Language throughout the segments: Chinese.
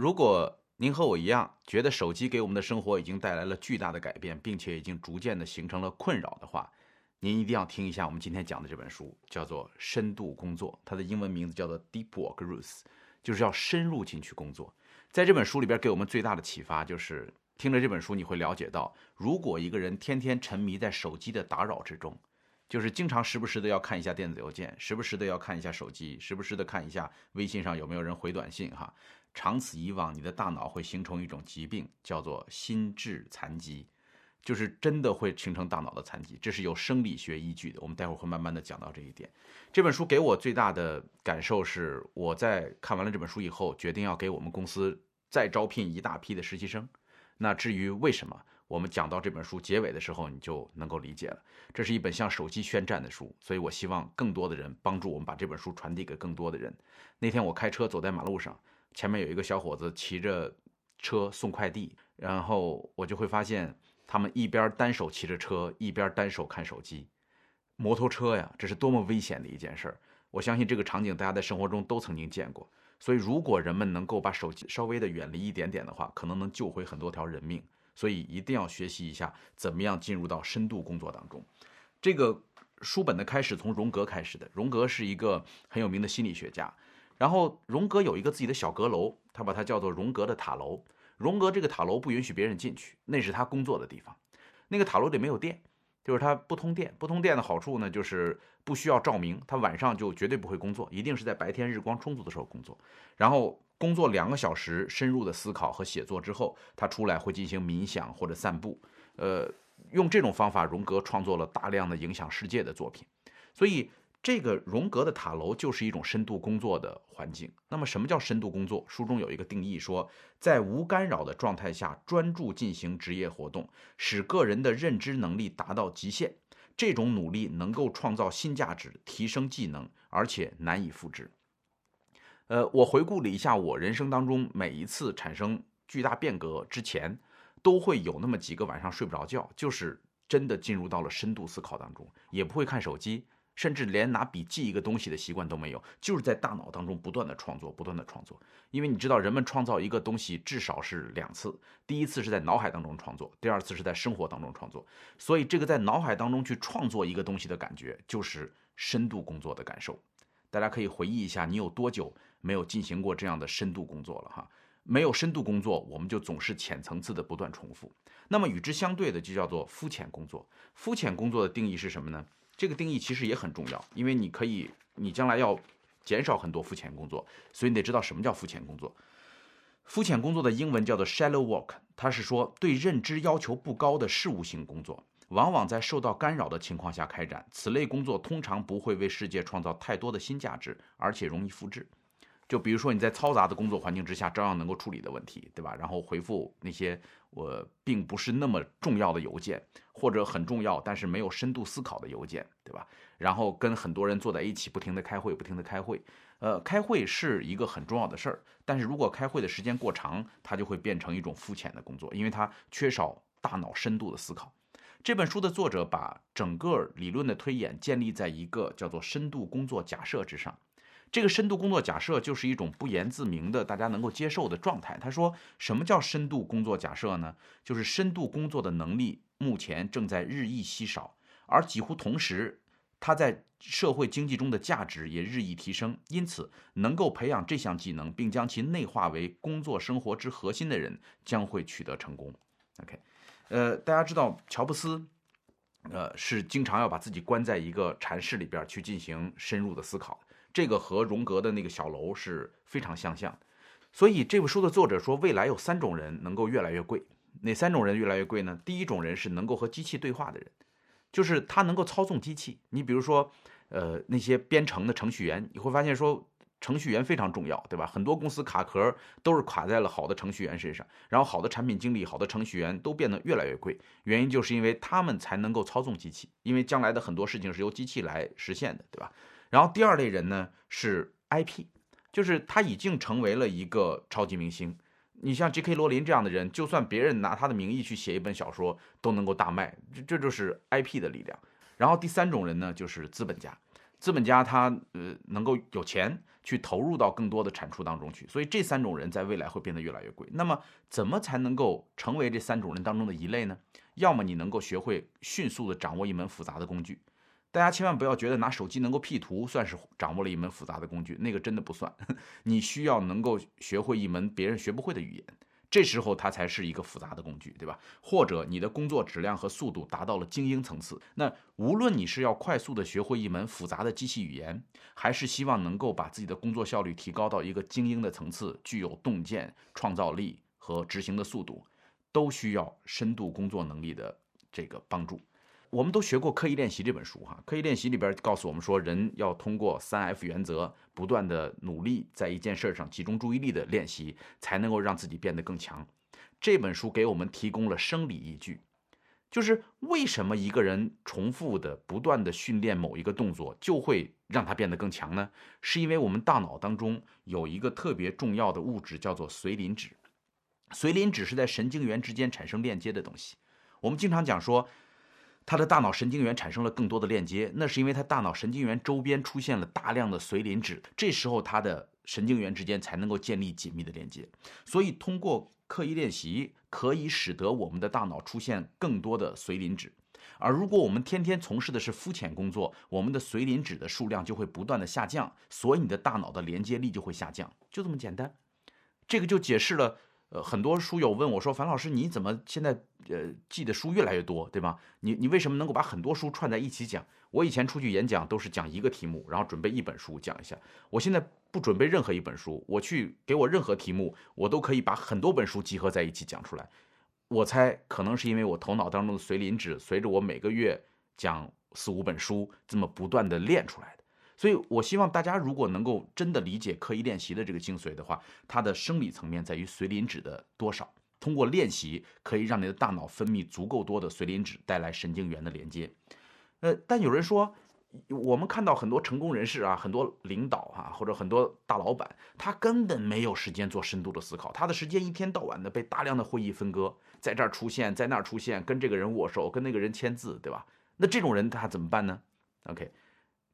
如果您和我一样觉得手机给我们的生活已经带来了巨大的改变，并且已经逐渐的形成了困扰的话，您一定要听一下我们今天讲的这本书，叫做《深度工作》，它的英文名字叫做 Deep Work Rules，就是要深入进去工作。在这本书里边给我们最大的启发就是，听了这本书你会了解到，如果一个人天天沉迷在手机的打扰之中，就是经常时不时的要看一下电子邮件，时不时的要看一下手机，时不时的看一下微信上有没有人回短信哈。长此以往，你的大脑会形成一种疾病，叫做心智残疾，就是真的会形成大脑的残疾，这是有生理学依据的。我们待会儿会慢慢的讲到这一点。这本书给我最大的感受是，我在看完了这本书以后，决定要给我们公司再招聘一大批的实习生。那至于为什么，我们讲到这本书结尾的时候，你就能够理解了。这是一本向手机宣战的书，所以我希望更多的人帮助我们把这本书传递给更多的人。那天我开车走在马路上。前面有一个小伙子骑着车送快递，然后我就会发现他们一边单手骑着车，一边单手看手机。摩托车呀，这是多么危险的一件事儿！我相信这个场景大家在生活中都曾经见过。所以，如果人们能够把手机稍微的远离一点点的话，可能能救回很多条人命。所以，一定要学习一下怎么样进入到深度工作当中。这个书本的开始从荣格开始的，荣格是一个很有名的心理学家。然后荣格有一个自己的小阁楼，他把它叫做荣格的塔楼。荣格这个塔楼不允许别人进去，那是他工作的地方。那个塔楼里没有电，就是它不通电。不通电的好处呢，就是不需要照明，他晚上就绝对不会工作，一定是在白天日光充足的时候工作。然后工作两个小时，深入的思考和写作之后，他出来会进行冥想或者散步。呃，用这种方法，荣格创作了大量的影响世界的作品。所以。这个荣格的塔楼就是一种深度工作的环境。那么，什么叫深度工作？书中有一个定义，说在无干扰的状态下专注进行职业活动，使个人的认知能力达到极限。这种努力能够创造新价值，提升技能，而且难以复制。呃，我回顾了一下我人生当中每一次产生巨大变革之前，都会有那么几个晚上睡不着觉，就是真的进入到了深度思考当中，也不会看手机。甚至连拿笔记一个东西的习惯都没有，就是在大脑当中不断的创作，不断的创作。因为你知道，人们创造一个东西至少是两次，第一次是在脑海当中创作，第二次是在生活当中创作。所以，这个在脑海当中去创作一个东西的感觉，就是深度工作的感受。大家可以回忆一下，你有多久没有进行过这样的深度工作了？哈，没有深度工作，我们就总是浅层次的不断重复。那么与之相对的，就叫做肤浅工作。肤浅工作的定义是什么呢？这个定义其实也很重要，因为你可以，你将来要减少很多肤浅工作，所以你得知道什么叫肤浅工作。肤浅工作的英文叫做 shallow work，它是说对认知要求不高的事务性工作，往往在受到干扰的情况下开展。此类工作通常不会为世界创造太多的新价值，而且容易复制。就比如说你在嘈杂的工作环境之下，照样能够处理的问题，对吧？然后回复那些我并不是那么重要的邮件，或者很重要但是没有深度思考的邮件，对吧？然后跟很多人坐在一起，不停的开会，不停的开会。呃，开会是一个很重要的事儿，但是如果开会的时间过长，它就会变成一种肤浅的工作，因为它缺少大脑深度的思考。这本书的作者把整个理论的推演建立在一个叫做深度工作假设之上。这个深度工作假设就是一种不言自明的、大家能够接受的状态。他说：“什么叫深度工作假设呢？就是深度工作的能力目前正在日益稀少，而几乎同时，它在社会经济中的价值也日益提升。因此，能够培养这项技能并将其内化为工作生活之核心的人将会取得成功。” OK，呃，大家知道乔布斯，呃，是经常要把自己关在一个禅室里边去进行深入的思考。这个和荣格的那个小楼是非常相像，所以这部书的作者说，未来有三种人能够越来越贵。哪三种人越来越贵呢？第一种人是能够和机器对话的人，就是他能够操纵机器。你比如说，呃，那些编程的程序员，你会发现说，程序员非常重要，对吧？很多公司卡壳都是卡在了好的程序员身上，然后好的产品经理、好的程序员都变得越来越贵，原因就是因为他们才能够操纵机器，因为将来的很多事情是由机器来实现的，对吧？然后第二类人呢是 IP，就是他已经成为了一个超级明星。你像 J.K. 罗琳这样的人，就算别人拿他的名义去写一本小说，都能够大卖。这这就是 IP 的力量。然后第三种人呢就是资本家，资本家他呃能够有钱去投入到更多的产出当中去，所以这三种人在未来会变得越来越贵。那么怎么才能够成为这三种人当中的一类呢？要么你能够学会迅速的掌握一门复杂的工具，大家千万不要觉得拿手机能够 P 图算是掌握了一门复杂的工具，那个真的不算。你需要能够学会一门别人学不会的语言。这时候它才是一个复杂的工具，对吧？或者你的工作质量和速度达到了精英层次，那无论你是要快速的学会一门复杂的机器语言，还是希望能够把自己的工作效率提高到一个精英的层次，具有洞见、创造力和执行的速度，都需要深度工作能力的这个帮助。我们都学过《刻意练习》这本书，哈，《刻意练习》里边告诉我们说，人要通过三 F 原则，不断的努力，在一件事上集中注意力的练习，才能够让自己变得更强。这本书给我们提供了生理依据，就是为什么一个人重复的、不断的训练某一个动作，就会让他变得更强呢？是因为我们大脑当中有一个特别重要的物质，叫做髓磷脂。髓磷脂是在神经元之间产生链接的东西。我们经常讲说。他的大脑神经元产生了更多的链接，那是因为他大脑神经元周边出现了大量的髓磷脂，这时候他的神经元之间才能够建立紧密的连接。所以，通过刻意练习，可以使得我们的大脑出现更多的髓磷脂。而如果我们天天从事的是肤浅工作，我们的髓磷脂的数量就会不断的下降，所以你的大脑的连接力就会下降，就这么简单。这个就解释了。呃，很多书友问我说：“樊老师，你怎么现在呃记的书越来越多，对吧？你你为什么能够把很多书串在一起讲？我以前出去演讲都是讲一个题目，然后准备一本书讲一下。我现在不准备任何一本书，我去给我任何题目，我都可以把很多本书集合在一起讲出来。我猜可能是因为我头脑当中的髓磷脂随着我每个月讲四五本书这么不断的练出来的。”所以，我希望大家如果能够真的理解刻意练习的这个精髓的话，它的生理层面在于髓磷脂的多少。通过练习，可以让你的大脑分泌足够多的髓磷脂，带来神经元的连接。呃，但有人说，我们看到很多成功人士啊，很多领导啊，或者很多大老板，他根本没有时间做深度的思考，他的时间一天到晚的被大量的会议分割，在这儿出现，在那儿出现，跟这个人握手，跟那个人签字，对吧？那这种人他怎么办呢？OK。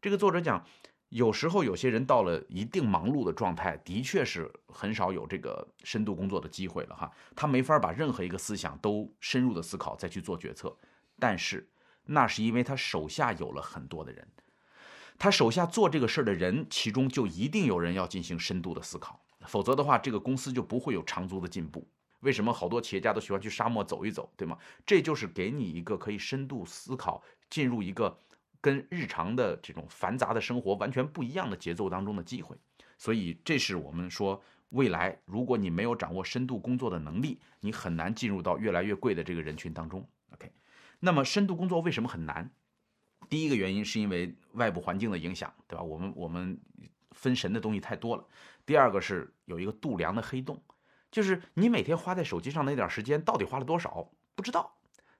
这个作者讲，有时候有些人到了一定忙碌的状态，的确是很少有这个深度工作的机会了哈。他没法把任何一个思想都深入的思考，再去做决策。但是那是因为他手下有了很多的人，他手下做这个事儿的人，其中就一定有人要进行深度的思考，否则的话，这个公司就不会有长足的进步。为什么好多企业家都喜欢去沙漠走一走，对吗？这就是给你一个可以深度思考，进入一个。跟日常的这种繁杂的生活完全不一样的节奏当中的机会，所以这是我们说未来，如果你没有掌握深度工作的能力，你很难进入到越来越贵的这个人群当中。OK，那么深度工作为什么很难？第一个原因是因为外部环境的影响，对吧？我们我们分神的东西太多了。第二个是有一个度量的黑洞，就是你每天花在手机上那点时间到底花了多少，不知道。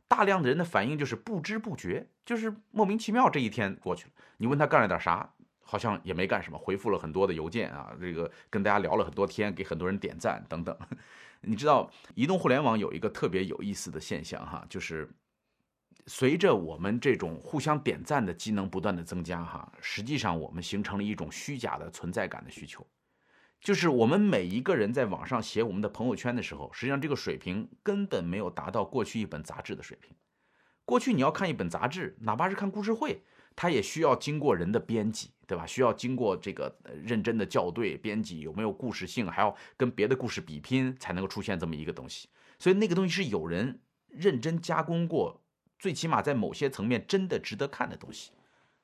大量的人的反应就是不知不觉，就是莫名其妙，这一天过去了。你问他干了点啥，好像也没干什么，回复了很多的邮件啊，这个跟大家聊了很多天，给很多人点赞等等。你知道，移动互联网有一个特别有意思的现象哈，就是随着我们这种互相点赞的机能不断的增加哈，实际上我们形成了一种虚假的存在感的需求。就是我们每一个人在网上写我们的朋友圈的时候，实际上这个水平根本没有达到过去一本杂志的水平。过去你要看一本杂志，哪怕是看故事会，它也需要经过人的编辑，对吧？需要经过这个认真的校对编辑，有没有故事性，还要跟别的故事比拼，才能够出现这么一个东西。所以那个东西是有人认真加工过，最起码在某些层面真的值得看的东西。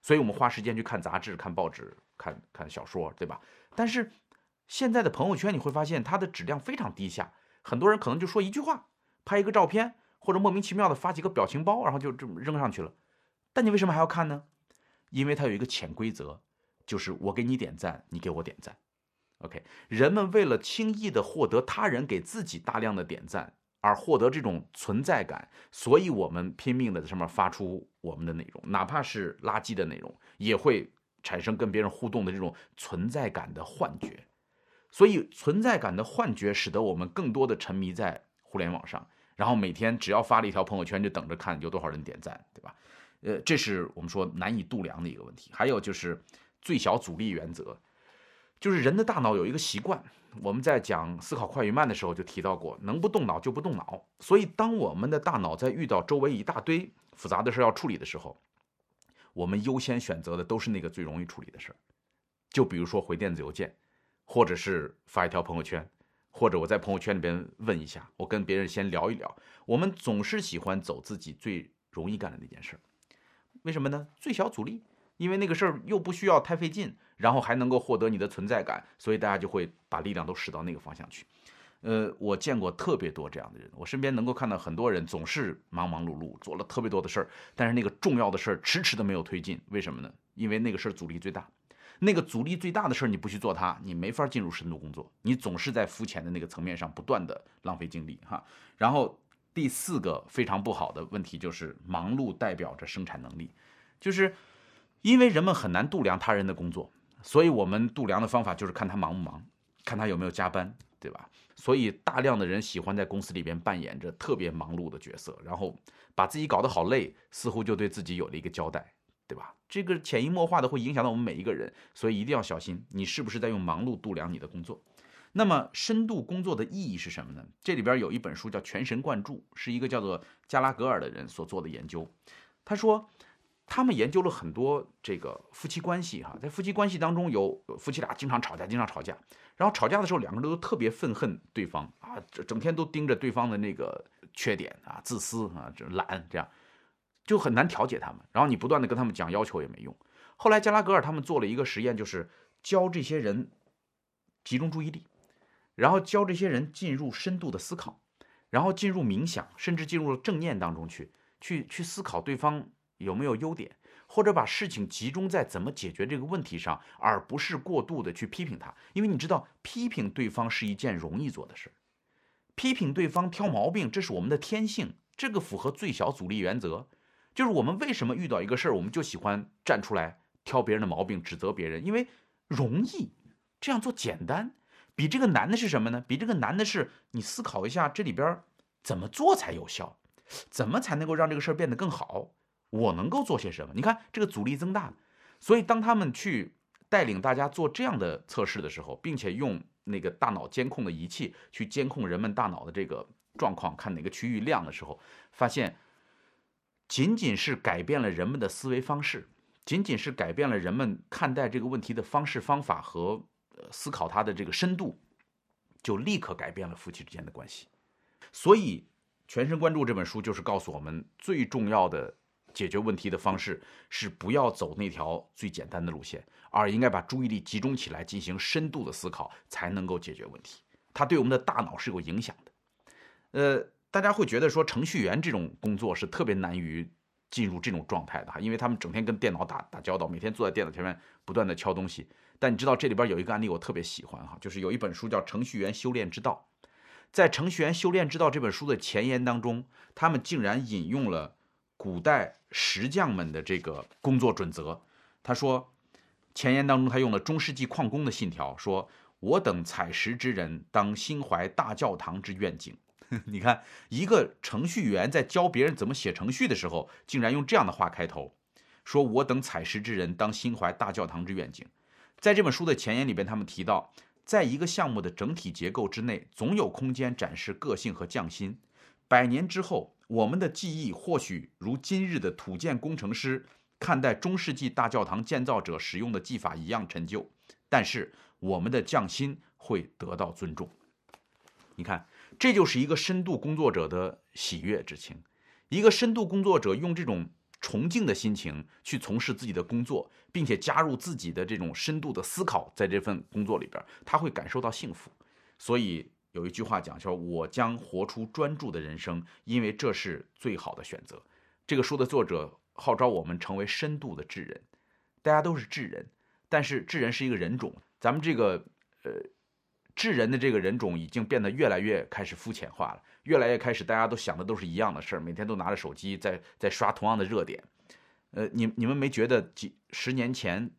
所以我们花时间去看杂志、看报纸、看看小说，对吧？但是。现在的朋友圈你会发现它的质量非常低下，很多人可能就说一句话，拍一个照片，或者莫名其妙的发几个表情包，然后就这么扔上去了。但你为什么还要看呢？因为它有一个潜规则，就是我给你点赞，你给我点赞。OK，人们为了轻易的获得他人给自己大量的点赞而获得这种存在感，所以我们拼命的在上面发出我们的内容，哪怕是垃圾的内容，也会产生跟别人互动的这种存在感的幻觉。所以存在感的幻觉使得我们更多的沉迷在互联网上，然后每天只要发了一条朋友圈就等着看有多少人点赞，对吧？呃，这是我们说难以度量的一个问题。还有就是最小阻力原则，就是人的大脑有一个习惯，我们在讲思考快与慢的时候就提到过，能不动脑就不动脑。所以，当我们的大脑在遇到周围一大堆复杂的事要处理的时候，我们优先选择的都是那个最容易处理的事儿。就比如说回电子邮件，或者是发一条朋友圈。或者我在朋友圈里边问一下，我跟别人先聊一聊。我们总是喜欢走自己最容易干的那件事，为什么呢？最小阻力，因为那个事儿又不需要太费劲，然后还能够获得你的存在感，所以大家就会把力量都使到那个方向去。呃，我见过特别多这样的人，我身边能够看到很多人总是忙忙碌碌，做了特别多的事儿，但是那个重要的事儿迟迟的没有推进，为什么呢？因为那个事儿阻力最大。那个阻力最大的事儿，你不去做它，你没法进入深度工作。你总是在肤浅的那个层面上不断的浪费精力哈。然后第四个非常不好的问题就是忙碌代表着生产能力，就是因为人们很难度量他人的工作，所以我们度量的方法就是看他忙不忙，看他有没有加班，对吧？所以大量的人喜欢在公司里边扮演着特别忙碌的角色，然后把自己搞得好累，似乎就对自己有了一个交代。对吧？这个潜移默化的会影响到我们每一个人，所以一定要小心，你是不是在用忙碌度量你的工作？那么深度工作的意义是什么呢？这里边有一本书叫《全神贯注》，是一个叫做加拉格尔的人所做的研究。他说，他们研究了很多这个夫妻关系，哈，在夫妻关系当中有夫妻俩经常吵架，经常吵架，然后吵架的时候两个人都特别愤恨对方啊，整天都盯着对方的那个缺点啊，自私啊，懒这样。就很难调解他们，然后你不断的跟他们讲要求也没用。后来加拉格尔他们做了一个实验，就是教这些人集中注意力，然后教这些人进入深度的思考，然后进入冥想，甚至进入了正念当中去，去去思考对方有没有优点，或者把事情集中在怎么解决这个问题上，而不是过度的去批评他。因为你知道，批评对方是一件容易做的事儿批评对方挑毛病，这是我们的天性，这个符合最小阻力原则。就是我们为什么遇到一个事儿，我们就喜欢站出来挑别人的毛病，指责别人，因为容易这样做简单。比这个难的是什么呢？比这个难的是你思考一下这里边怎么做才有效，怎么才能够让这个事儿变得更好？我能够做些什么？你看这个阻力增大。所以当他们去带领大家做这样的测试的时候，并且用那个大脑监控的仪器去监控人们大脑的这个状况，看哪个区域亮的时候，发现。仅仅是改变了人们的思维方式，仅仅是改变了人们看待这个问题的方式方法和思考它的这个深度，就立刻改变了夫妻之间的关系。所以，《全神贯注》这本书就是告诉我们，最重要的解决问题的方式是不要走那条最简单的路线，而应该把注意力集中起来，进行深度的思考，才能够解决问题。它对我们的大脑是有影响的。呃。大家会觉得说程序员这种工作是特别难于进入这种状态的哈，因为他们整天跟电脑打打交道，每天坐在电脑前面不断的敲东西。但你知道这里边有一个案例我特别喜欢哈，就是有一本书叫《程序员修炼之道》。在《程序员修炼之道》这本书的前言当中，他们竟然引用了古代石匠们的这个工作准则。他说，前言当中他用了中世纪矿工的信条，说我等采石之人，当心怀大教堂之愿景。你看，一个程序员在教别人怎么写程序的时候，竟然用这样的话开头，说我等采石之人当心怀大教堂之愿景。在这本书的前言里边，他们提到，在一个项目的整体结构之内，总有空间展示个性和匠心。百年之后，我们的记忆或许如今日的土建工程师看待中世纪大教堂建造者使用的技法一样陈旧，但是我们的匠心会得到尊重。你看。这就是一个深度工作者的喜悦之情，一个深度工作者用这种崇敬的心情去从事自己的工作，并且加入自己的这种深度的思考，在这份工作里边，他会感受到幸福。所以有一句话讲说：“我将活出专注的人生，因为这是最好的选择。”这个书的作者号召我们成为深度的智人，大家都是智人，但是智人是一个人种，咱们这个呃。智人的这个人种已经变得越来越开始肤浅化了，越来越开始大家都想的都是一样的事儿，每天都拿着手机在在刷同样的热点。呃，你你们没觉得几十年前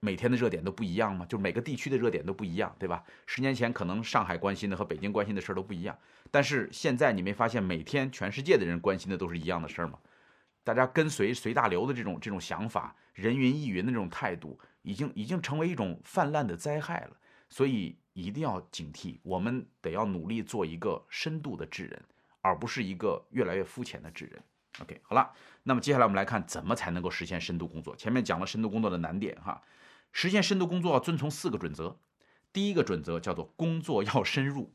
每天的热点都不一样吗？就每个地区的热点都不一样，对吧？十年前可能上海关心的和北京关心的事儿都不一样，但是现在你没发现每天全世界的人关心的都是一样的事儿吗？大家跟随随大流的这种这种想法，人云亦云的这种态度，已经已经成为一种泛滥的灾害了。所以一定要警惕，我们得要努力做一个深度的智人，而不是一个越来越肤浅的智人。OK，好了，那么接下来我们来看怎么才能够实现深度工作。前面讲了深度工作的难点哈，实现深度工作要遵从四个准则。第一个准则叫做工作要深入，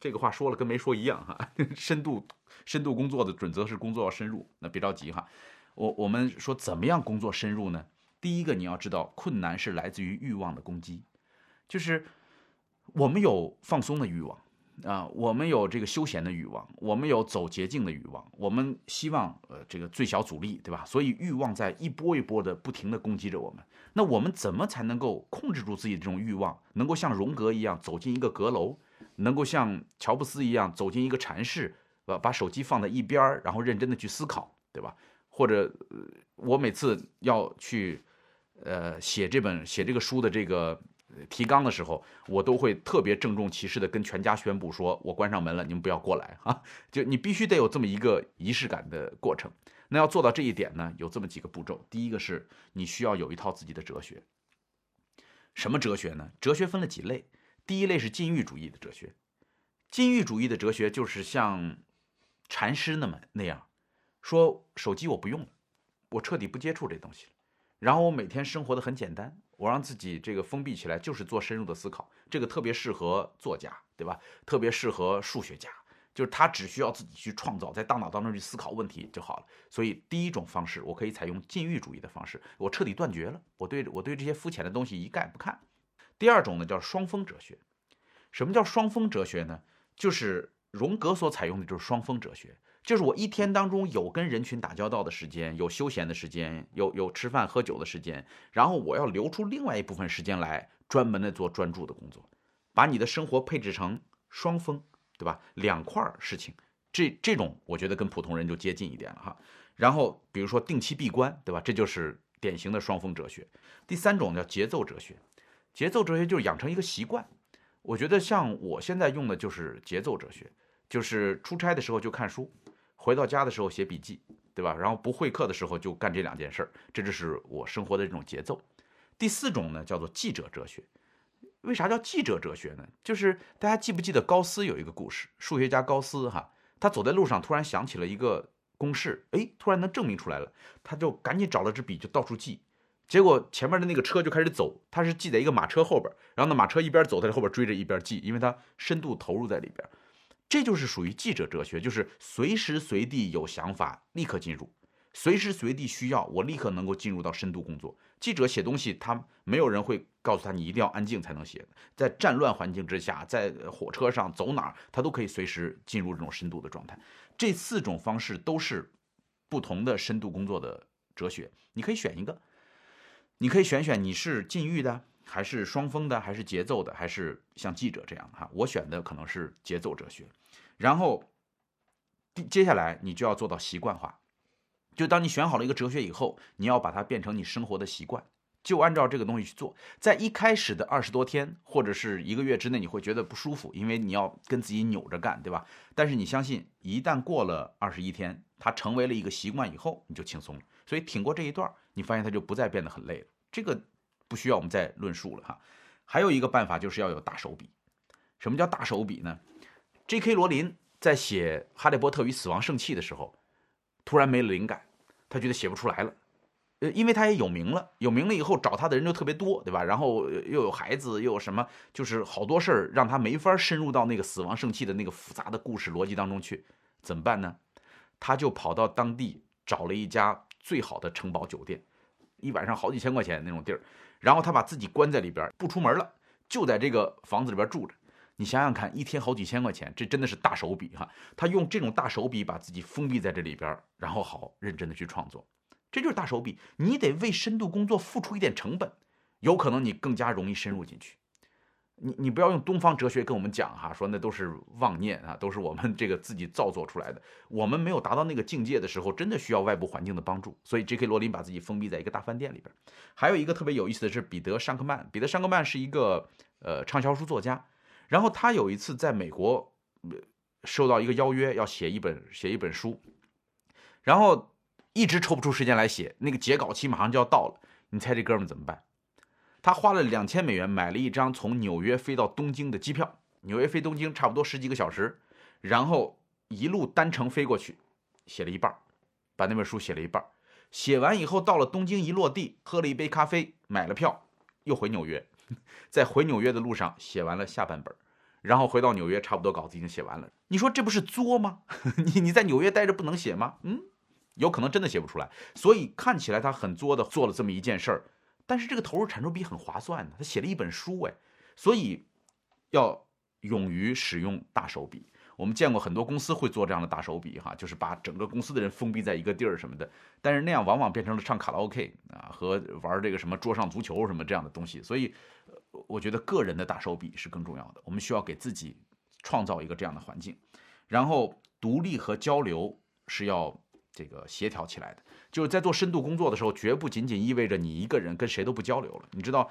这个话说了跟没说一样哈。深度深度工作的准则是工作要深入，那别着急哈。我我们说怎么样工作深入呢？第一个你要知道，困难是来自于欲望的攻击，就是我们有放松的欲望。啊，我们有这个休闲的欲望，我们有走捷径的欲望，我们希望呃这个最小阻力，对吧？所以欲望在一波一波的不停的攻击着我们。那我们怎么才能够控制住自己的这种欲望，能够像荣格一样走进一个阁楼，能够像乔布斯一样走进一个禅室，把把手机放在一边儿，然后认真的去思考，对吧？或者我每次要去呃写这本写这个书的这个。提纲的时候，我都会特别郑重其事的跟全家宣布说：“我关上门了，你们不要过来啊！”就你必须得有这么一个仪式感的过程。那要做到这一点呢，有这么几个步骤。第一个是你需要有一套自己的哲学。什么哲学呢？哲学分了几类。第一类是禁欲主义的哲学。禁欲主义的哲学就是像禅师那么那样，说手机我不用了，我彻底不接触这东西了，然后我每天生活的很简单。我让自己这个封闭起来，就是做深入的思考，这个特别适合作家，对吧？特别适合数学家，就是他只需要自己去创造，在大脑当中去思考问题就好了。所以第一种方式，我可以采用禁欲主义的方式，我彻底断绝了，我对我对这些肤浅的东西一概不看。第二种呢，叫双峰哲学。什么叫双峰哲学呢？就是荣格所采用的就是双峰哲学。就是我一天当中有跟人群打交道的时间，有休闲的时间，有有吃饭喝酒的时间，然后我要留出另外一部分时间来专门的做专注的工作，把你的生活配置成双峰，对吧？两块事情，这这种我觉得跟普通人就接近一点了哈。然后比如说定期闭关，对吧？这就是典型的双峰哲学。第三种叫节奏哲学，节奏哲学就是养成一个习惯。我觉得像我现在用的就是节奏哲学，就是出差的时候就看书。回到家的时候写笔记，对吧？然后不会课的时候就干这两件事儿，这就是我生活的这种节奏。第四种呢，叫做记者哲学。为啥叫记者哲学呢？就是大家记不记得高斯有一个故事？数学家高斯哈，他走在路上突然想起了一个公式，哎，突然能证明出来了，他就赶紧找了支笔就到处记。结果前面的那个车就开始走，他是记在一个马车后边，然后那马车一边走他，在后边追着一边记，因为他深度投入在里边。这就是属于记者哲学，就是随时随地有想法立刻进入，随时随地需要我立刻能够进入到深度工作。记者写东西，他没有人会告诉他你一定要安静才能写，在战乱环境之下，在火车上走哪儿，他都可以随时进入这种深度的状态。这四种方式都是不同的深度工作的哲学，你可以选一个，你可以选选你是禁欲的。还是双峰的，还是节奏的，还是像记者这样哈？我选的可能是节奏哲学。然后，接下来你就要做到习惯化。就当你选好了一个哲学以后，你要把它变成你生活的习惯，就按照这个东西去做。在一开始的二十多天或者是一个月之内，你会觉得不舒服，因为你要跟自己扭着干，对吧？但是你相信，一旦过了二十一天，它成为了一个习惯以后，你就轻松了。所以挺过这一段，你发现它就不再变得很累了。这个。不需要我们再论述了哈，还有一个办法就是要有大手笔。什么叫大手笔呢？J.K. 罗琳在写《哈利波特与死亡圣器》的时候，突然没了灵感，他觉得写不出来了。呃，因为他也有名了，有名了以后找他的人就特别多，对吧？然后又有孩子，又有什么，就是好多事儿让他没法深入到那个死亡圣器的那个复杂的故事逻辑当中去。怎么办呢？他就跑到当地找了一家最好的城堡酒店，一晚上好几千块钱那种地儿。然后他把自己关在里边，不出门了，就在这个房子里边住着。你想想看，一天好几千块钱，这真的是大手笔哈。他用这种大手笔把自己封闭在这里边，然后好认真的去创作，这就是大手笔。你得为深度工作付出一点成本，有可能你更加容易深入进去。你你不要用东方哲学跟我们讲哈，说那都是妄念啊，都是我们这个自己造作出来的。我们没有达到那个境界的时候，真的需要外部环境的帮助。所以 J.K. 罗琳把自己封闭在一个大饭店里边。还有一个特别有意思的是彼得尚克曼，彼得尚克曼是一个呃畅销书作家，然后他有一次在美国收到一个邀约，要写一本写一本书，然后一直抽不出时间来写，那个截稿期马上就要到了。你猜这哥们怎么办？他花了两千美元买了一张从纽约飞到东京的机票，纽约飞东京差不多十几个小时，然后一路单程飞过去，写了一半，把那本书写了一半。写完以后到了东京一落地，喝了一杯咖啡，买了票，又回纽约。在回纽约的路上写完了下半本，然后回到纽约，差不多稿子已经写完了。你说这不是作吗？你你在纽约待着不能写吗？嗯，有可能真的写不出来。所以看起来他很作的做了这么一件事儿，但是这个投入产出比很划算的，他写了一本书哎，所以要勇于使用大手笔。我们见过很多公司会做这样的大手笔哈，就是把整个公司的人封闭在一个地儿什么的，但是那样往往变成了唱卡拉 OK 啊和玩这个什么桌上足球什么这样的东西，所以。我觉得个人的大手笔是更重要的，我们需要给自己创造一个这样的环境，然后独立和交流是要这个协调起来的。就是在做深度工作的时候，绝不仅仅意味着你一个人跟谁都不交流了。你知道，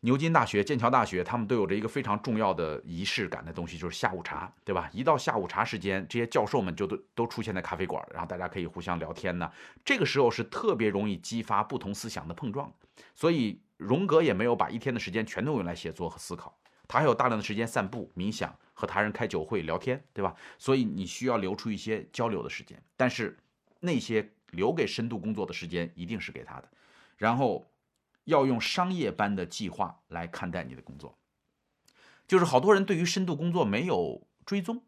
牛津大学、剑桥大学他们都有着一个非常重要的仪式感的东西，就是下午茶，对吧？一到下午茶时间，这些教授们就都都出现在咖啡馆，然后大家可以互相聊天呢。这个时候是特别容易激发不同思想的碰撞，所以。荣格也没有把一天的时间全都用来写作和思考，他还有大量的时间散步、冥想和他人开酒会聊天，对吧？所以你需要留出一些交流的时间，但是那些留给深度工作的时间一定是给他的。然后要用商业般的计划来看待你的工作，就是好多人对于深度工作没有追踪，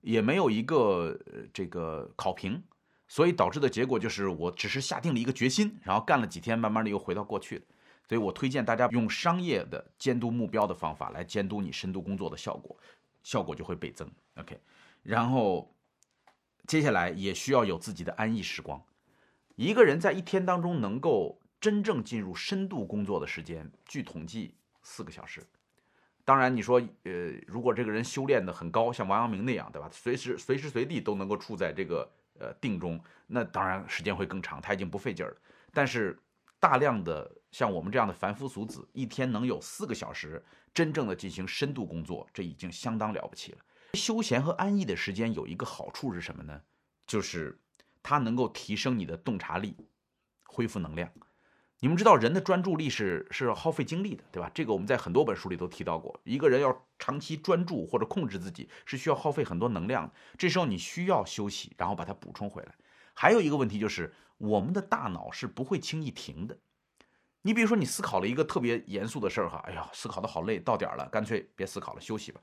也没有一个这个考评，所以导致的结果就是我只是下定了一个决心，然后干了几天，慢慢的又回到过去了。所以我推荐大家用商业的监督目标的方法来监督你深度工作的效果，效果就会倍增。OK，然后接下来也需要有自己的安逸时光。一个人在一天当中能够真正进入深度工作的时间，据统计四个小时。当然，你说呃，如果这个人修炼的很高，像王阳明那样，对吧？随时随时随地都能够处在这个呃定中，那当然时间会更长，他已经不费劲儿了。但是大量的。像我们这样的凡夫俗子，一天能有四个小时真正的进行深度工作，这已经相当了不起了。休闲和安逸的时间有一个好处是什么呢？就是它能够提升你的洞察力，恢复能量。你们知道人的专注力是是要耗费精力的，对吧？这个我们在很多本书里都提到过。一个人要长期专注或者控制自己，是需要耗费很多能量的。这时候你需要休息，然后把它补充回来。还有一个问题就是，我们的大脑是不会轻易停的。你比如说，你思考了一个特别严肃的事儿哈，哎呀，思考的好累，到点儿了，干脆别思考了，休息吧。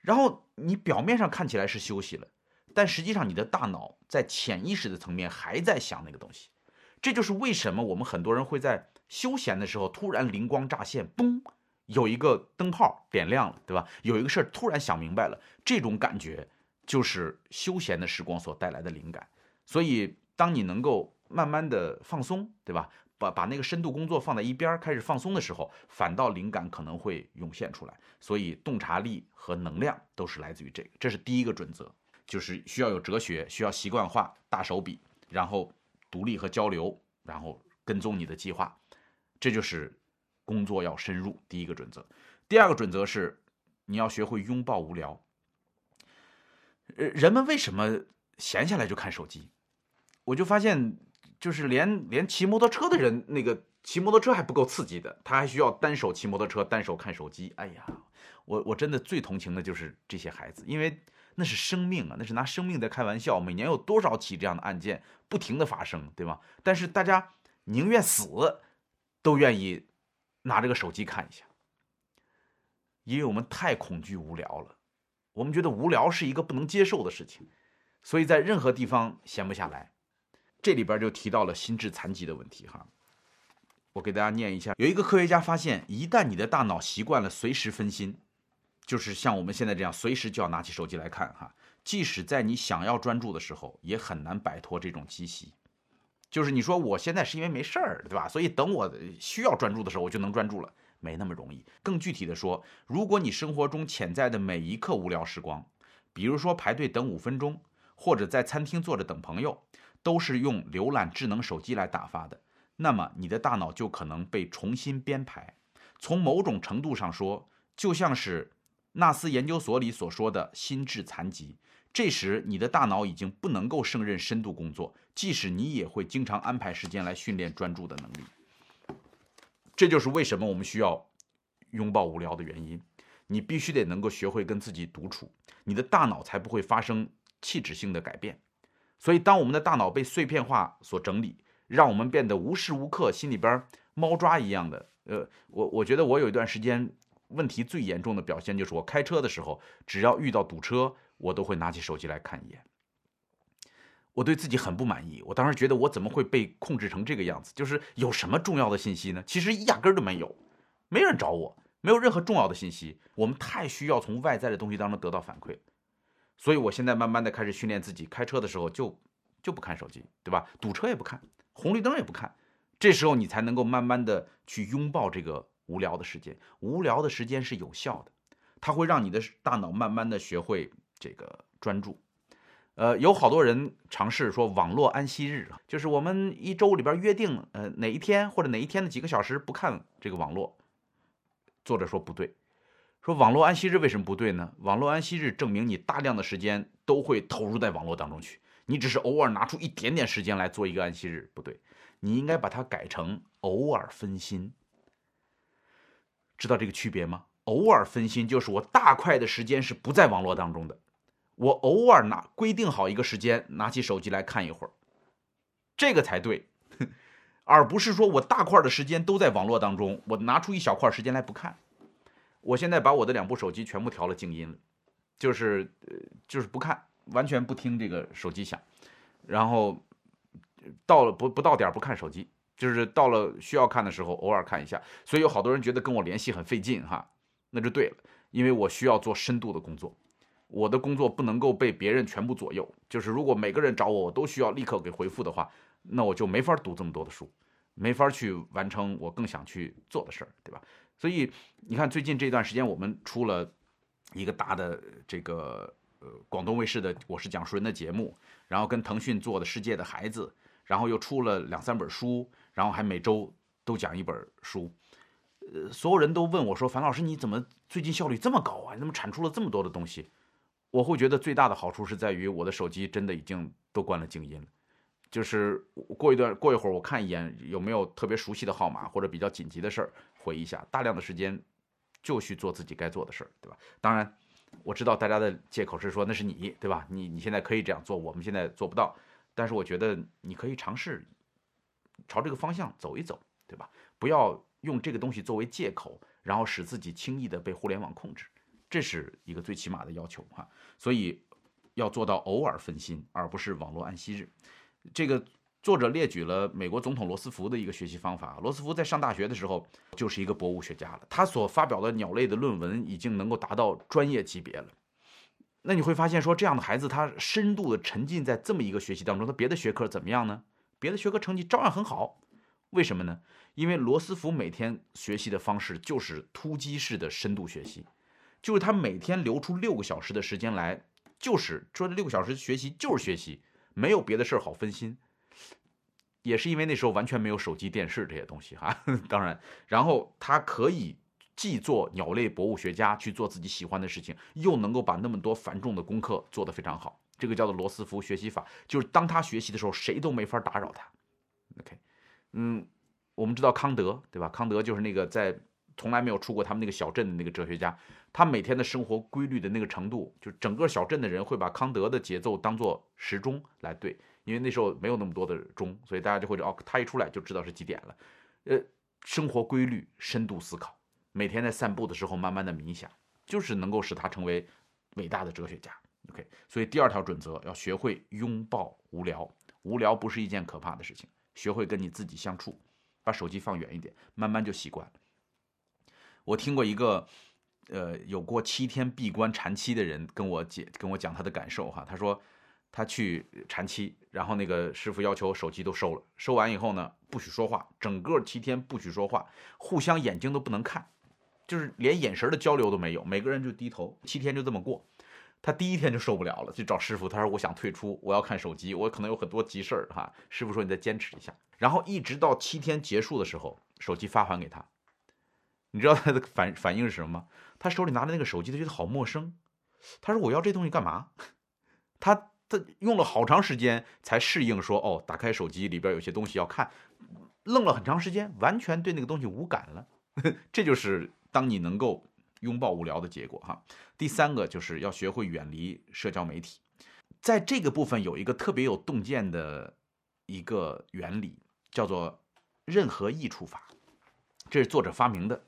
然后你表面上看起来是休息了，但实际上你的大脑在潜意识的层面还在想那个东西。这就是为什么我们很多人会在休闲的时候突然灵光乍现，嘣，有一个灯泡点亮了，对吧？有一个事儿突然想明白了，这种感觉就是休闲的时光所带来的灵感。所以，当你能够慢慢的放松，对吧？把把那个深度工作放在一边，开始放松的时候，反倒灵感可能会涌现出来。所以洞察力和能量都是来自于这个，这是第一个准则，就是需要有哲学，需要习惯化，大手笔，然后独立和交流，然后跟踪你的计划，这就是工作要深入第一个准则。第二个准则是你要学会拥抱无聊。呃，人们为什么闲下来就看手机？我就发现。就是连连骑摩托车的人，那个骑摩托车还不够刺激的，他还需要单手骑摩托车，单手看手机。哎呀，我我真的最同情的就是这些孩子，因为那是生命啊，那是拿生命在开玩笑。每年有多少起这样的案件不停的发生，对吗？但是大家宁愿死，都愿意拿这个手机看一下，因为我们太恐惧无聊了，我们觉得无聊是一个不能接受的事情，所以在任何地方闲不下来。这里边就提到了心智残疾的问题哈，我给大家念一下。有一个科学家发现，一旦你的大脑习惯了随时分心，就是像我们现在这样随时就要拿起手机来看哈，即使在你想要专注的时候，也很难摆脱这种积习。就是你说我现在是因为没事儿，对吧？所以等我需要专注的时候，我就能专注了，没那么容易。更具体的说，如果你生活中潜在的每一刻无聊时光，比如说排队等五分钟，或者在餐厅坐着等朋友。都是用浏览智能手机来打发的，那么你的大脑就可能被重新编排。从某种程度上说，就像是纳斯研究所里所说的心智残疾，这时你的大脑已经不能够胜任深度工作，即使你也会经常安排时间来训练专注的能力。这就是为什么我们需要拥抱无聊的原因。你必须得能够学会跟自己独处，你的大脑才不会发生器质性的改变。所以，当我们的大脑被碎片化所整理，让我们变得无时无刻心里边猫抓一样的。呃，我我觉得我有一段时间问题最严重的表现就是，我开车的时候，只要遇到堵车，我都会拿起手机来看一眼。我对自己很不满意，我当时觉得我怎么会被控制成这个样子？就是有什么重要的信息呢？其实压根儿都没有，没人找我。没有任何重要的信息，我们太需要从外在的东西当中得到反馈，所以我现在慢慢的开始训练自己，开车的时候就就不看手机，对吧？堵车也不看，红绿灯也不看，这时候你才能够慢慢的去拥抱这个无聊的时间。无聊的时间是有效的，它会让你的大脑慢慢的学会这个专注。呃，有好多人尝试说网络安息日，就是我们一周里边约定，呃，哪一天或者哪一天的几个小时不看这个网络。作者说不对，说网络安息日为什么不对呢？网络安息日证明你大量的时间都会投入在网络当中去，你只是偶尔拿出一点点时间来做一个安息日，不对，你应该把它改成偶尔分心。知道这个区别吗？偶尔分心就是我大块的时间是不在网络当中的，我偶尔拿规定好一个时间，拿起手机来看一会儿，这个才对。而不是说我大块的时间都在网络当中，我拿出一小块时间来不看。我现在把我的两部手机全部调了静音，就是呃就是不看，完全不听这个手机响。然后到了不不到点不看手机，就是到了需要看的时候偶尔看一下。所以有好多人觉得跟我联系很费劲哈，那就对了，因为我需要做深度的工作，我的工作不能够被别人全部左右。就是如果每个人找我，我都需要立刻给回复的话。那我就没法读这么多的书，没法去完成我更想去做的事儿，对吧？所以你看，最近这段时间我们出了一个大的这个呃广东卫视的《我是讲述人》的节目，然后跟腾讯做的《世界的孩子》，然后又出了两三本书，然后还每周都讲一本书。呃，所有人都问我说：“樊老师，你怎么最近效率这么高啊？你怎么产出了这么多的东西？”我会觉得最大的好处是在于我的手机真的已经都关了静音了。就是过一段过一会儿，我看一眼有没有特别熟悉的号码或者比较紧急的事儿回忆一下。大量的时间就去做自己该做的事儿，对吧？当然，我知道大家的借口是说那是你，对吧？你你现在可以这样做，我们现在做不到。但是我觉得你可以尝试朝这个方向走一走，对吧？不要用这个东西作为借口，然后使自己轻易的被互联网控制，这是一个最起码的要求哈。所以要做到偶尔分心，而不是网络安息日。这个作者列举了美国总统罗斯福的一个学习方法。罗斯福在上大学的时候就是一个博物学家了，他所发表的鸟类的论文已经能够达到专业级别了。那你会发现说，这样的孩子他深度的沉浸在这么一个学习当中，他别的学科怎么样呢？别的学科成绩照样很好。为什么呢？因为罗斯福每天学习的方式就是突击式的深度学习，就是他每天留出六个小时的时间来，就是说这六个小时学习就是学习。没有别的事儿好分心，也是因为那时候完全没有手机、电视这些东西哈。当然，然后他可以既做鸟类博物学家，去做自己喜欢的事情，又能够把那么多繁重的功课做得非常好。这个叫做罗斯福学习法，就是当他学习的时候，谁都没法打扰他。OK，嗯，我们知道康德对吧？康德就是那个在。从来没有出过他们那个小镇的那个哲学家，他每天的生活规律的那个程度，就整个小镇的人会把康德的节奏当做时钟来对，因为那时候没有那么多的钟，所以大家就会哦，他一出来就知道是几点了。呃，生活规律、深度思考，每天在散步的时候慢慢的冥想，就是能够使他成为伟大的哲学家。OK，所以第二条准则要学会拥抱无聊，无聊不是一件可怕的事情，学会跟你自己相处，把手机放远一点，慢慢就习惯了。我听过一个，呃，有过七天闭关禅期的人跟我解跟我讲他的感受哈。他说他去禅期，然后那个师傅要求手机都收了，收完以后呢，不许说话，整个七天不许说话，互相眼睛都不能看，就是连眼神的交流都没有，每个人就低头，七天就这么过。他第一天就受不了了，就找师傅，他说我想退出，我要看手机，我可能有很多急事儿哈。师傅说你再坚持一下，然后一直到七天结束的时候，手机发还给他。你知道他的反反应是什么吗？他手里拿着那个手机，他觉得好陌生。他说：“我要这东西干嘛？” 他他用了好长时间才适应，说哦，打开手机里边有些东西要看，愣了很长时间，完全对那个东西无感了。这就是当你能够拥抱无聊的结果哈。第三个就是要学会远离社交媒体，在这个部分有一个特别有洞见的一个原理，叫做任何益处法，这是作者发明的。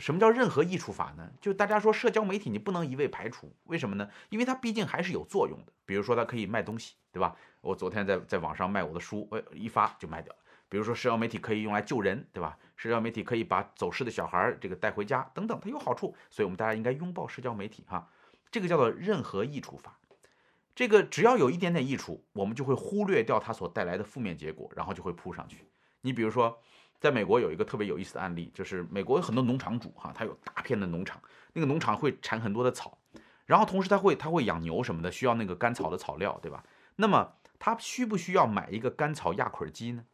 什么叫任何益处法呢？就大家说社交媒体你不能一味排除，为什么呢？因为它毕竟还是有作用的。比如说它可以卖东西，对吧？我昨天在在网上卖我的书，我一发就卖掉了。比如说社交媒体可以用来救人，对吧？社交媒体可以把走失的小孩这个带回家，等等，它有好处。所以我们大家应该拥抱社交媒体哈。这个叫做任何益处法。这个只要有一点点益处，我们就会忽略掉它所带来的负面结果，然后就会扑上去。你比如说。在美国有一个特别有意思的案例，就是美国有很多农场主哈，他有大片的农场，那个农场会产很多的草，然后同时他会他会养牛什么的，需要那个干草的草料，对吧？那么他需不需要买一个干草压捆机呢？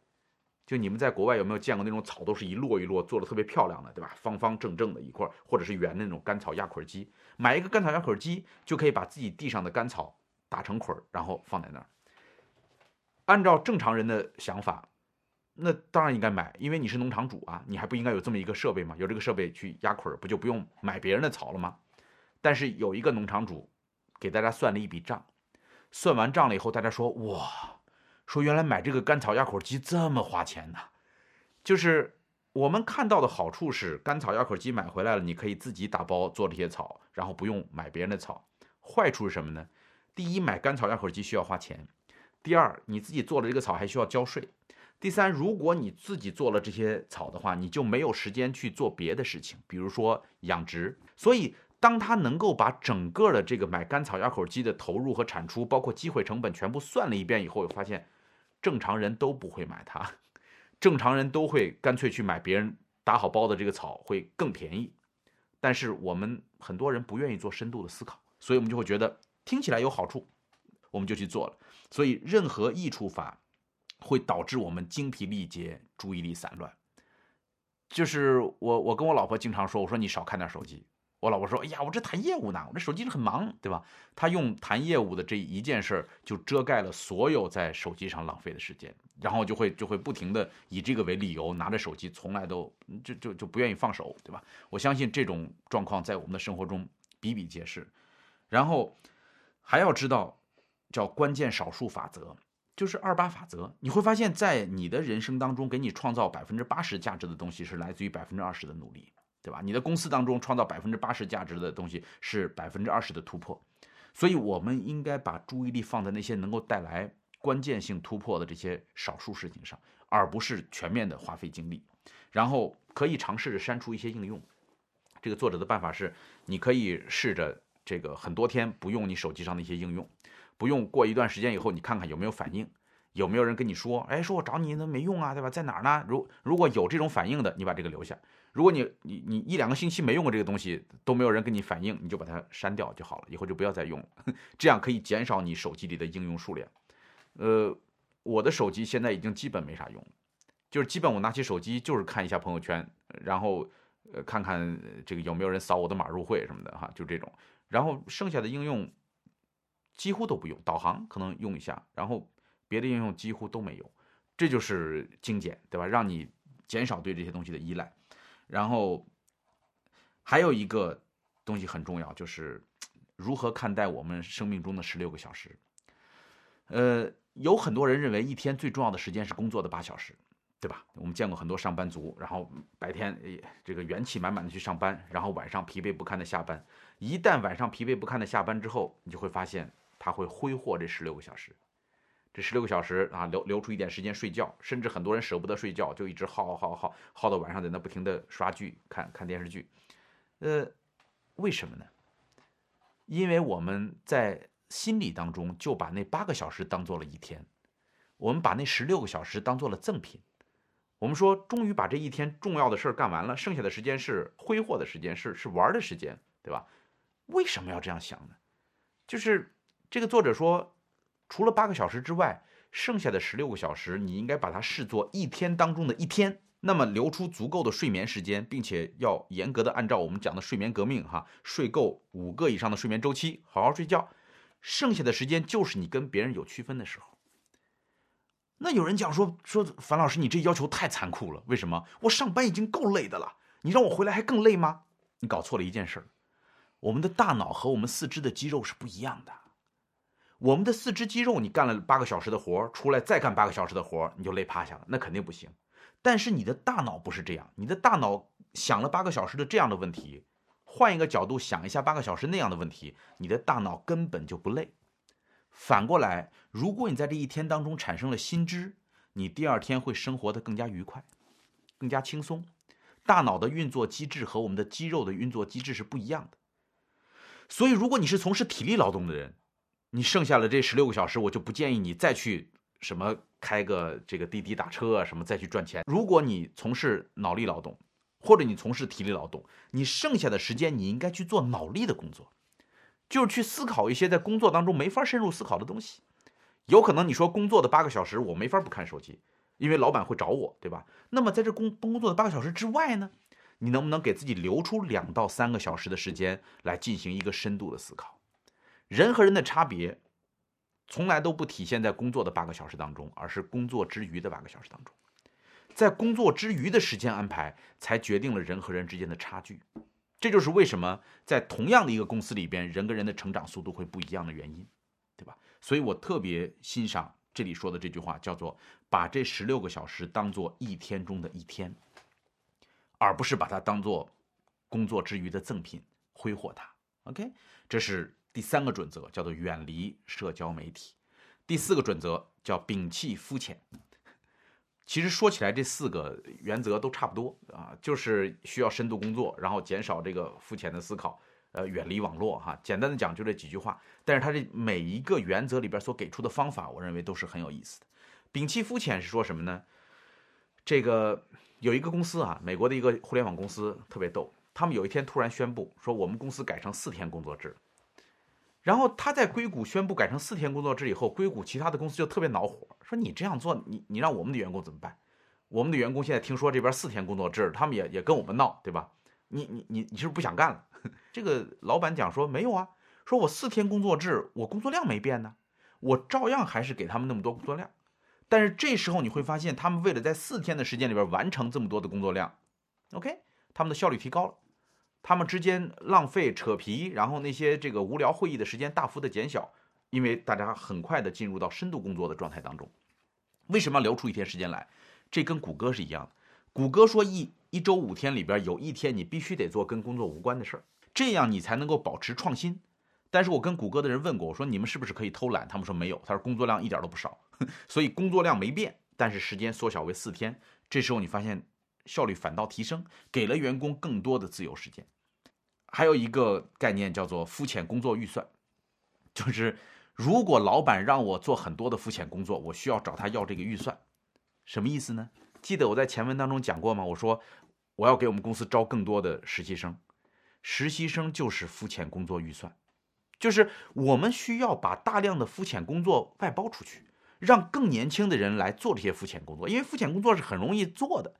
就你们在国外有没有见过那种草都是一摞一摞做的特别漂亮的，对吧？方方正正的一块，或者是圆的那种干草压捆机，买一个干草压捆机就可以把自己地上的干草打成捆，然后放在那儿。按照正常人的想法。那当然应该买，因为你是农场主啊，你还不应该有这么一个设备吗？有这个设备去压捆儿，不就不用买别人的草了吗？但是有一个农场主给大家算了一笔账，算完账了以后，大家说哇，说原来买这个干草压捆机这么花钱呢。就是我们看到的好处是，干草压捆机买回来了，你可以自己打包做这些草，然后不用买别人的草。坏处是什么呢？第一，买干草压捆机需要花钱；第二，你自己做的这个草还需要交税。第三，如果你自己做了这些草的话，你就没有时间去做别的事情，比如说养殖。所以，当他能够把整个的这个买干草压口机的投入和产出，包括机会成本全部算了一遍以后，发现正常人都不会买它，正常人都会干脆去买别人打好包的这个草，会更便宜。但是我们很多人不愿意做深度的思考，所以我们就会觉得听起来有好处，我们就去做了。所以，任何益处法。会导致我们精疲力竭、注意力散乱。就是我，我跟我老婆经常说，我说你少看点手机。我老婆说，哎呀，我这谈业务呢，我这手机很忙，对吧？她用谈业务的这一件事儿，就遮盖了所有在手机上浪费的时间，然后就会就会不停的以这个为理由，拿着手机，从来都就就就不愿意放手，对吧？我相信这种状况在我们的生活中比比皆是。然后还要知道，叫关键少数法则。就是二八法则，你会发现在你的人生当中，给你创造百分之八十价值的东西是来自于百分之二十的努力，对吧？你的公司当中创造百分之八十价值的东西是百分之二十的突破，所以我们应该把注意力放在那些能够带来关键性突破的这些少数事情上，而不是全面的花费精力。然后可以尝试着删除一些应用。这个作者的办法是，你可以试着这个很多天不用你手机上的一些应用。不用过一段时间以后，你看看有没有反应，有没有人跟你说，哎，说我找你那没用啊，对吧？在哪儿呢？如如果有这种反应的，你把这个留下；如果你你你一两个星期没用过这个东西，都没有人跟你反应，你就把它删掉就好了，以后就不要再用了。这样可以减少你手机里的应用数量。呃，我的手机现在已经基本没啥用，就是基本我拿起手机就是看一下朋友圈，然后呃看看这个有没有人扫我的码入会什么的哈，就这种。然后剩下的应用。几乎都不用导航，可能用一下，然后别的应用几乎都没有，这就是精简，对吧？让你减少对这些东西的依赖。然后还有一个东西很重要，就是如何看待我们生命中的十六个小时。呃，有很多人认为一天最重要的时间是工作的八小时，对吧？我们见过很多上班族，然后白天这个元气满满的去上班，然后晚上疲惫不堪的下班。一旦晚上疲惫不堪的下班之后，你就会发现。他会挥霍这十六个小时，这十六个小时啊，留留出一点时间睡觉，甚至很多人舍不得睡觉，就一直耗耗耗耗耗到晚上，在那不停的刷剧、看看电视剧。呃，为什么呢？因为我们在心理当中就把那八个小时当做了一天，我们把那十六个小时当做了赠品。我们说，终于把这一天重要的事儿干完了，剩下的时间是挥霍的时间，是是玩的时间，对吧？为什么要这样想呢？就是。这个作者说，除了八个小时之外，剩下的十六个小时，你应该把它视作一天当中的一天。那么留出足够的睡眠时间，并且要严格的按照我们讲的睡眠革命哈，睡够五个以上的睡眠周期，好好睡觉。剩下的时间就是你跟别人有区分的时候。那有人讲说说樊老师，你这要求太残酷了。为什么？我上班已经够累的了，你让我回来还更累吗？你搞错了一件事儿，我们的大脑和我们四肢的肌肉是不一样的。我们的四肢肌肉，你干了八个小时的活出来再干八个小时的活你就累趴下了，那肯定不行。但是你的大脑不是这样，你的大脑想了八个小时的这样的问题，换一个角度想一下八个小时那样的问题，你的大脑根本就不累。反过来，如果你在这一天当中产生了新知，你第二天会生活的更加愉快，更加轻松。大脑的运作机制和我们的肌肉的运作机制是不一样的。所以，如果你是从事体力劳动的人，你剩下了这十六个小时，我就不建议你再去什么开个这个滴滴打车啊，什么再去赚钱。如果你从事脑力劳动，或者你从事体力劳动，你剩下的时间你应该去做脑力的工作，就是去思考一些在工作当中没法深入思考的东西。有可能你说工作的八个小时我没法不看手机，因为老板会找我，对吧？那么在这工工作的八个小时之外呢，你能不能给自己留出两到三个小时的时间来进行一个深度的思考？人和人的差别，从来都不体现在工作的八个小时当中，而是工作之余的八个小时当中。在工作之余的时间安排，才决定了人和人之间的差距。这就是为什么在同样的一个公司里边，人跟人的成长速度会不一样的原因，对吧？所以我特别欣赏这里说的这句话，叫做把这十六个小时当做一天中的一天，而不是把它当做工作之余的赠品挥霍它。OK，这是。第三个准则叫做远离社交媒体，第四个准则叫摒弃肤浅。其实说起来，这四个原则都差不多啊，就是需要深度工作，然后减少这个肤浅的思考，呃，远离网络哈。简单的讲就这几句话，但是它这每一个原则里边所给出的方法，我认为都是很有意思的。摒弃肤浅是说什么呢？这个有一个公司啊，美国的一个互联网公司特别逗，他们有一天突然宣布说，我们公司改成四天工作制。然后他在硅谷宣布改成四天工作制以后，硅谷其他的公司就特别恼火，说你这样做，你你让我们的员工怎么办？我们的员工现在听说这边四天工作制，他们也也跟我们闹，对吧？你你你你是不是不想干了？这个老板讲说没有啊，说我四天工作制，我工作量没变呢，我照样还是给他们那么多工作量。但是这时候你会发现，他们为了在四天的时间里边完成这么多的工作量，OK，他们的效率提高了。他们之间浪费扯皮，然后那些这个无聊会议的时间大幅的减小，因为大家很快的进入到深度工作的状态当中。为什么要留出一天时间来？这跟谷歌是一样的。谷歌说一一周五天里边有一天你必须得做跟工作无关的事儿，这样你才能够保持创新。但是我跟谷歌的人问过，我说你们是不是可以偷懒？他们说没有，他说工作量一点都不少，所以工作量没变，但是时间缩小为四天。这时候你发现效率反倒提升，给了员工更多的自由时间。还有一个概念叫做肤浅工作预算，就是如果老板让我做很多的肤浅工作，我需要找他要这个预算，什么意思呢？记得我在前文当中讲过吗？我说我要给我们公司招更多的实习生，实习生就是肤浅工作预算，就是我们需要把大量的肤浅工作外包出去，让更年轻的人来做这些肤浅工作，因为肤浅工作是很容易做的。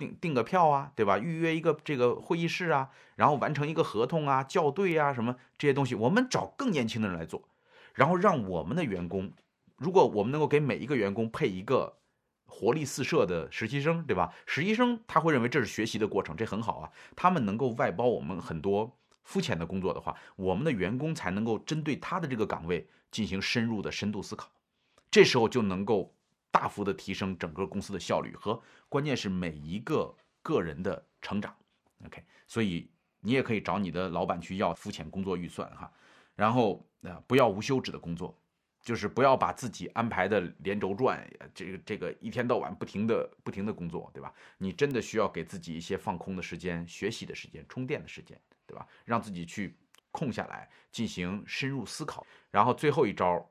订订个票啊，对吧？预约一个这个会议室啊，然后完成一个合同啊，校对啊，什么这些东西，我们找更年轻的人来做，然后让我们的员工，如果我们能够给每一个员工配一个活力四射的实习生，对吧？实习生他会认为这是学习的过程，这很好啊。他们能够外包我们很多肤浅的工作的话，我们的员工才能够针对他的这个岗位进行深入的深度思考，这时候就能够。大幅的提升整个公司的效率和关键是每一个个人的成长，OK，所以你也可以找你的老板去要肤浅工作预算哈，然后啊不要无休止的工作，就是不要把自己安排的连轴转，这个这个一天到晚不停的不停的工作，对吧？你真的需要给自己一些放空的时间、学习的时间、充电的时间，对吧？让自己去空下来进行深入思考，然后最后一招。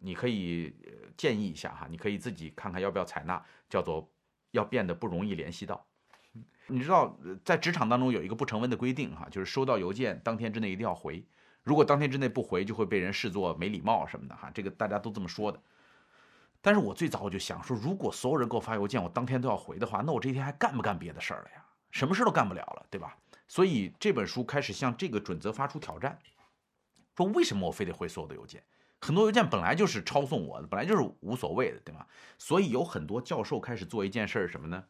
你可以建议一下哈，你可以自己看看要不要采纳，叫做要变得不容易联系到。你知道在职场当中有一个不成文的规定哈，就是收到邮件当天之内一定要回，如果当天之内不回，就会被人视作没礼貌什么的哈，这个大家都这么说的。但是我最早我就想说，如果所有人给我发邮件，我当天都要回的话，那我这一天还干不干别的事儿了呀？什么事都干不了了，对吧？所以这本书开始向这个准则发出挑战，说为什么我非得回所有的邮件？很多邮件本来就是抄送我的，本来就是无所谓的，对吗？所以有很多教授开始做一件事儿什么呢？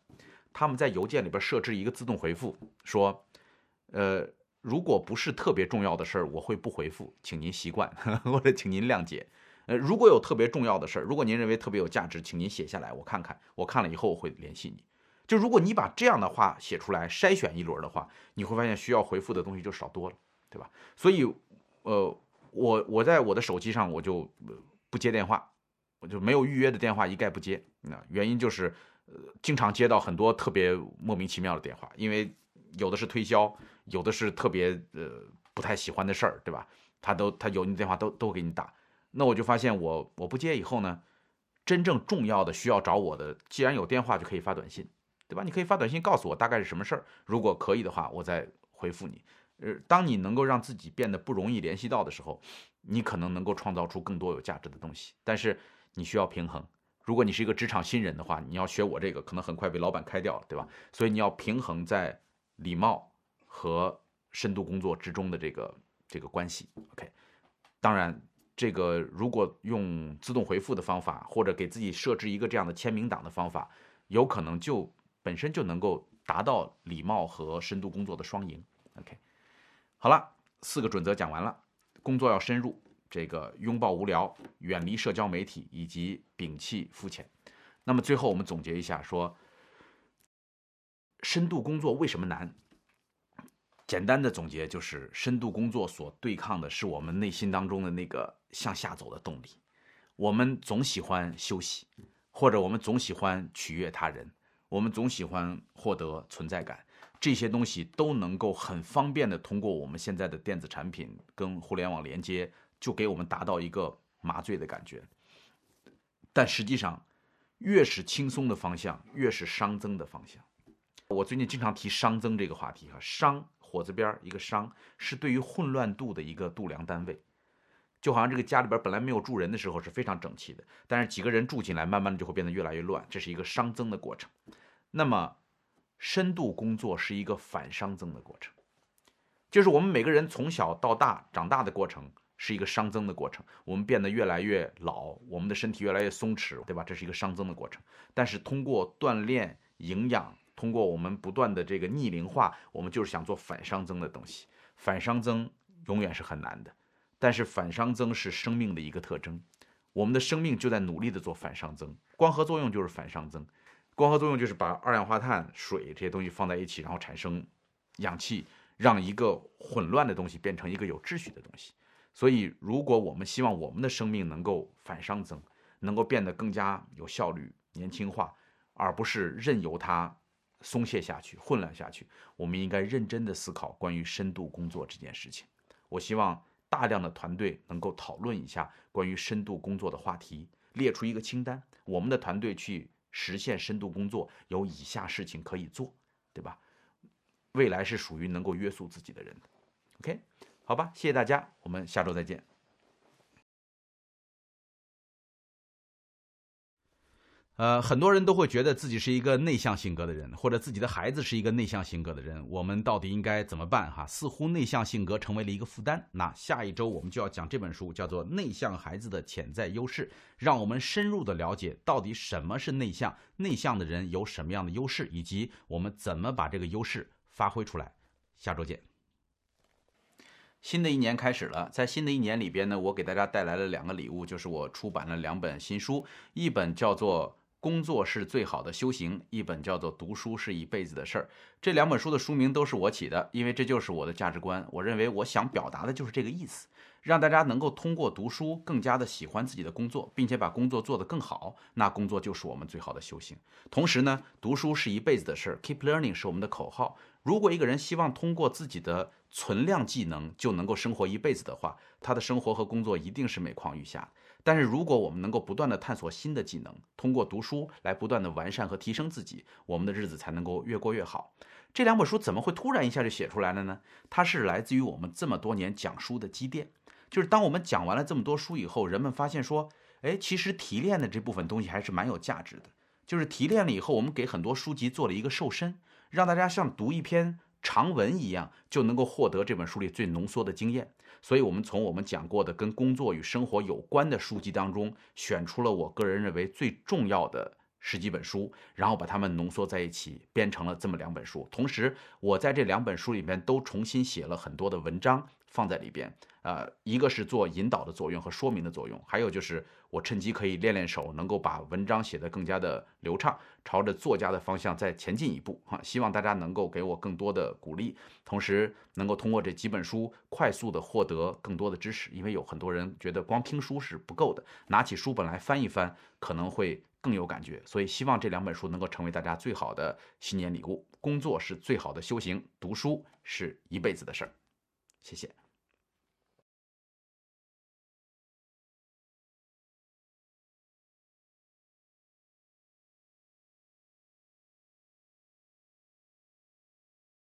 他们在邮件里边设置一个自动回复，说，呃，如果不是特别重要的事儿，我会不回复，请您习惯 或者请您谅解。呃，如果有特别重要的事儿，如果您认为特别有价值，请您写下来，我看看，我看了以后我会联系你。就如果你把这样的话写出来，筛选一轮的话，你会发现需要回复的东西就少多了，对吧？所以，呃，我我在我的手机上我就不接电话，我就没有预约的电话一概不接。那原因就是，呃，经常接到很多特别莫名其妙的电话，因为有的是推销，有的是特别呃不太喜欢的事儿，对吧？他都他有你电话都都给你打。那我就发现，我我不接以后呢，真正重要的需要找我的，既然有电话就可以发短信，对吧？你可以发短信告诉我大概是什么事儿，如果可以的话，我再回复你。呃，当你能够让自己变得不容易联系到的时候，你可能能够创造出更多有价值的东西。但是你需要平衡。如果你是一个职场新人的话，你要学我这个，可能很快被老板开掉了，对吧？所以你要平衡在礼貌和深度工作之中的这个这个关系。OK，当然。这个如果用自动回复的方法，或者给自己设置一个这样的签名档的方法，有可能就本身就能够达到礼貌和深度工作的双赢。OK，好了，四个准则讲完了，工作要深入，这个拥抱无聊，远离社交媒体，以及摒弃肤浅。那么最后我们总结一下，说深度工作为什么难？简单的总结就是，深度工作所对抗的是我们内心当中的那个向下走的动力。我们总喜欢休息，或者我们总喜欢取悦他人，我们总喜欢获得存在感。这些东西都能够很方便的通过我们现在的电子产品跟互联网连接，就给我们达到一个麻醉的感觉。但实际上，越是轻松的方向，越是熵增的方向。我最近经常提熵增这个话题哈，熵。火字边一个熵是对于混乱度的一个度量单位，就好像这个家里边本来没有住人的时候是非常整齐的，但是几个人住进来，慢慢的就会变得越来越乱，这是一个熵增的过程。那么，深度工作是一个反熵增的过程，就是我们每个人从小到大长大的过程是一个熵增的过程，我们变得越来越老，我们的身体越来越松弛，对吧？这是一个熵增的过程。但是通过锻炼、营养。通过我们不断的这个逆龄化，我们就是想做反熵增的东西。反熵增永远是很难的，但是反熵增是生命的一个特征。我们的生命就在努力的做反熵增。光合作用就是反熵增，光合作用就是把二氧化碳、水这些东西放在一起，然后产生氧气，让一个混乱的东西变成一个有秩序的东西。所以，如果我们希望我们的生命能够反熵增，能够变得更加有效率、年轻化，而不是任由它。松懈下去，混乱下去，我们应该认真的思考关于深度工作这件事情。我希望大量的团队能够讨论一下关于深度工作的话题，列出一个清单，我们的团队去实现深度工作有以下事情可以做，对吧？未来是属于能够约束自己的人。OK，好吧，谢谢大家，我们下周再见。呃，很多人都会觉得自己是一个内向性格的人，或者自己的孩子是一个内向性格的人。我们到底应该怎么办？哈，似乎内向性格成为了一个负担。那下一周我们就要讲这本书，叫做《内向孩子的潜在优势》，让我们深入的了解到底什么是内向，内向的人有什么样的优势，以及我们怎么把这个优势发挥出来。下周见。新的一年开始了，在新的一年里边呢，我给大家带来了两个礼物，就是我出版了两本新书，一本叫做。工作是最好的修行，一本叫做《读书是一辈子的事儿》。这两本书的书名都是我起的，因为这就是我的价值观。我认为我想表达的就是这个意思，让大家能够通过读书更加的喜欢自己的工作，并且把工作做得更好。那工作就是我们最好的修行。同时呢，读书是一辈子的事儿，Keep learning 是我们的口号。如果一个人希望通过自己的存量技能就能够生活一辈子的话，他的生活和工作一定是每况愈下。但是，如果我们能够不断的探索新的技能，通过读书来不断的完善和提升自己，我们的日子才能够越过越好。这两本书怎么会突然一下就写出来了呢？它是来自于我们这么多年讲书的积淀。就是当我们讲完了这么多书以后，人们发现说，哎，其实提炼的这部分东西还是蛮有价值的。就是提炼了以后，我们给很多书籍做了一个瘦身，让大家像读一篇长文一样，就能够获得这本书里最浓缩的经验。所以，我们从我们讲过的跟工作与生活有关的书籍当中，选出了我个人认为最重要的十几本书，然后把它们浓缩在一起，编成了这么两本书。同时，我在这两本书里面都重新写了很多的文章放在里边。呃，一个是做引导的作用和说明的作用，还有就是我趁机可以练练手，能够把文章写得更加的流畅，朝着作家的方向再前进一步哈。希望大家能够给我更多的鼓励，同时能够通过这几本书快速的获得更多的知识，因为有很多人觉得光听书是不够的，拿起书本来翻一翻可能会更有感觉。所以希望这两本书能够成为大家最好的新年礼物。工作是最好的修行，读书是一辈子的事儿。谢谢。